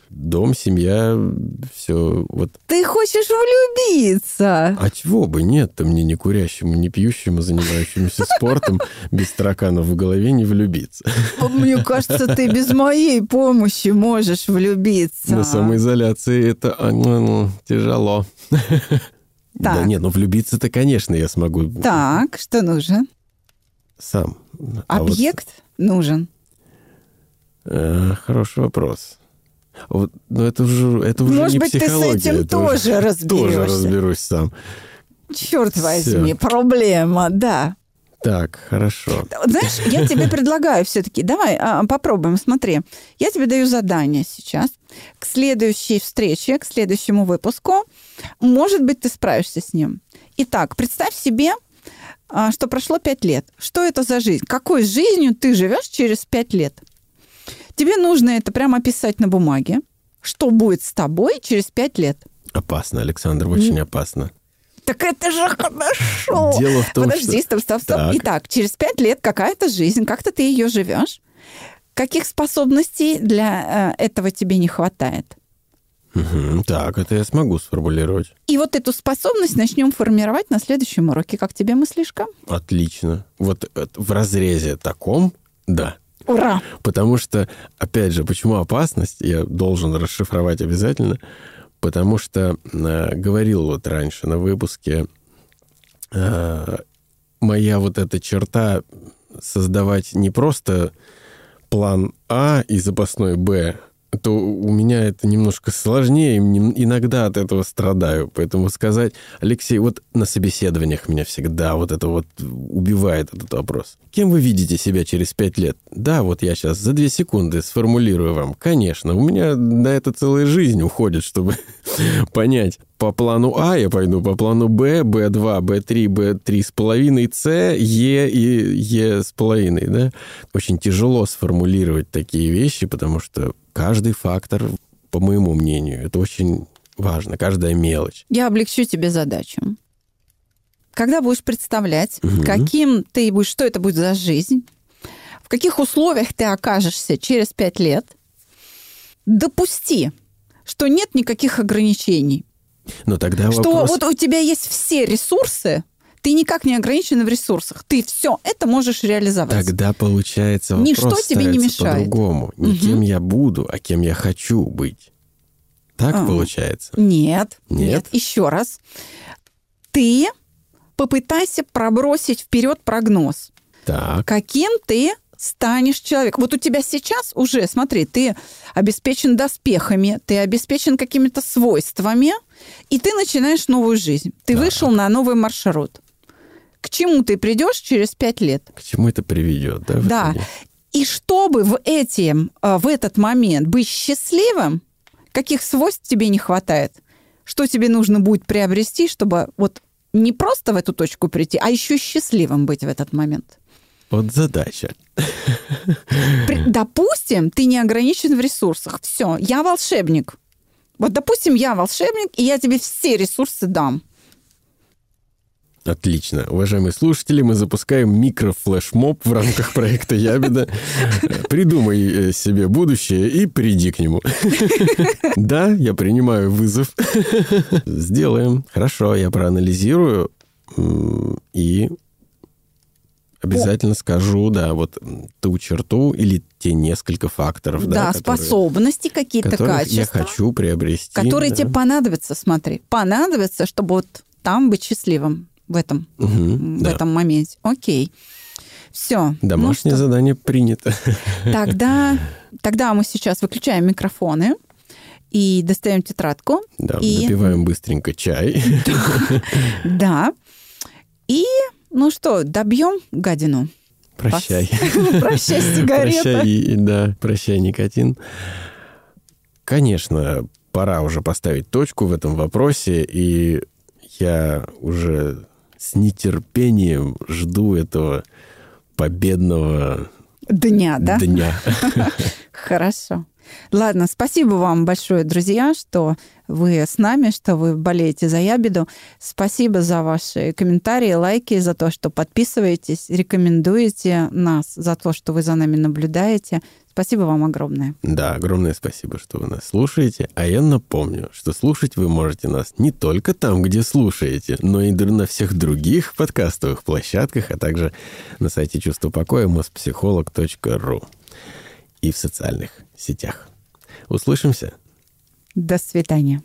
Дом, семья, все вот. Ты хочешь влюбиться? А чего бы нет-то мне не курящему, не пьющему, занимающемуся спортом, без тараканов в голове не влюбиться. Мне кажется, ты без моей помощи можешь влюбиться. На самоизоляции это а, ну, ну, тяжело. Да нет, ну влюбиться-то, конечно, я смогу Так, что нужен? сам. А вот, Объект нужен. э, хороший вопрос. Вот, но это уже, это уже Может не быть, ты с психология. этим тоже уже- разберешься. Тоже разберусь сам. Черт возьми, проблема, да. Так, хорошо. Знаешь, я тебе предлагаю все-таки, давай а, попробуем, смотри. Я тебе даю задание сейчас. К следующей встрече, к следующему выпуску, может быть, ты справишься с ним. Итак, представь себе, а, что прошло пять лет. Что это за жизнь? Какой жизнью ты живешь через пять лет? Тебе нужно это прямо описать на бумаге. Что будет с тобой через пять лет? Опасно, Александр, очень опасно. Так это же хорошо. Дело в том, Подожди, что... стоп, стоп, стоп. Так. Итак, через пять лет какая-то жизнь, как-то ты ее живешь. Каких способностей для э, этого тебе не хватает? Мгм, так, это я смогу сформулировать. И вот эту способность начнем формировать на следующем уроке. Как тебе мыслишка? Отлично. Вот э, в разрезе таком, да. Ура! Потому что, опять же, почему опасность, я должен расшифровать обязательно, потому что э, говорил вот раньше на выпуске, э, моя вот эта черта создавать не просто план А и запасной Б, то у меня это немножко сложнее, иногда от этого страдаю. Поэтому сказать, Алексей, вот на собеседованиях меня всегда вот это вот убивает этот вопрос. Кем вы видите себя через пять лет? Да, вот я сейчас за две секунды сформулирую вам. Конечно, у меня на это целая жизнь уходит, чтобы понять. По плану А я пойду, по плану Б, Б2, Б3, Б3 с половиной, С, Е и Е с половиной, да? Очень тяжело сформулировать такие вещи, потому что каждый фактор, по моему мнению, это очень важно, каждая мелочь. Я облегчу тебе задачу. Когда будешь представлять, угу. каким ты будешь, что это будет за жизнь, в каких условиях ты окажешься через пять лет, допусти, что нет никаких ограничений. Но тогда что вопрос... вот у тебя есть все ресурсы, ты никак не ограничен в ресурсах. Ты все это можешь реализовать. Тогда получается вопрос Ничто тебе не мешает. по-другому. Не угу. кем я буду, а кем я хочу быть. Так а, получается? Нет, нет. Нет. Еще раз. Ты попытайся пробросить вперед прогноз. Так. Каким ты станешь человеком. Вот у тебя сейчас уже, смотри, ты обеспечен доспехами, ты обеспечен какими-то свойствами, и ты начинаешь новую жизнь. Ты так. вышел на новый маршрут к чему ты придешь через пять лет. К чему это приведет, да? Да. И чтобы в, эти, а, в этот момент быть счастливым, каких свойств тебе не хватает? Что тебе нужно будет приобрести, чтобы вот не просто в эту точку прийти, а еще счастливым быть в этот момент? Вот задача. Допустим, ты не ограничен в ресурсах. Все, я волшебник. Вот, допустим, я волшебник, и я тебе все ресурсы дам. Отлично. Уважаемые слушатели, мы запускаем микрофлешмоб в рамках проекта «Ябеда». Придумай э, себе будущее и приди к нему. Да, я принимаю вызов. Сделаем. Хорошо, я проанализирую и обязательно скажу, да, вот ту черту или те несколько факторов, да, да которые, способности какие-то, качества. я хочу приобрести. Которые да. тебе понадобятся, смотри, понадобятся, чтобы вот там быть счастливым в этом, угу, в да. этом моменте. Окей. Все. Домашнее ну, задание принято. Тогда, тогда мы сейчас выключаем микрофоны и достаем тетрадку. Да, и... допиваем быстренько чай. Да. И, ну что, добьем гадину. Прощай. Прощай, сигарета. Прощай, да, прощай, никотин. Конечно, пора уже поставить точку в этом вопросе, и я уже с нетерпением жду этого победного дня, да? Дня. Хорошо. Ладно, спасибо вам большое, друзья, что вы с нами, что вы болеете за ябеду. Спасибо за ваши комментарии, лайки, за то, что подписываетесь, рекомендуете нас, за то, что вы за нами наблюдаете. Спасибо вам огромное. Да, огромное спасибо, что вы нас слушаете. А я напомню, что слушать вы можете нас не только там, где слушаете, но и на всех других подкастовых площадках, а также на сайте чувство покоя mospsycholog.ru и в социальных сетях. Услышимся. До свидания.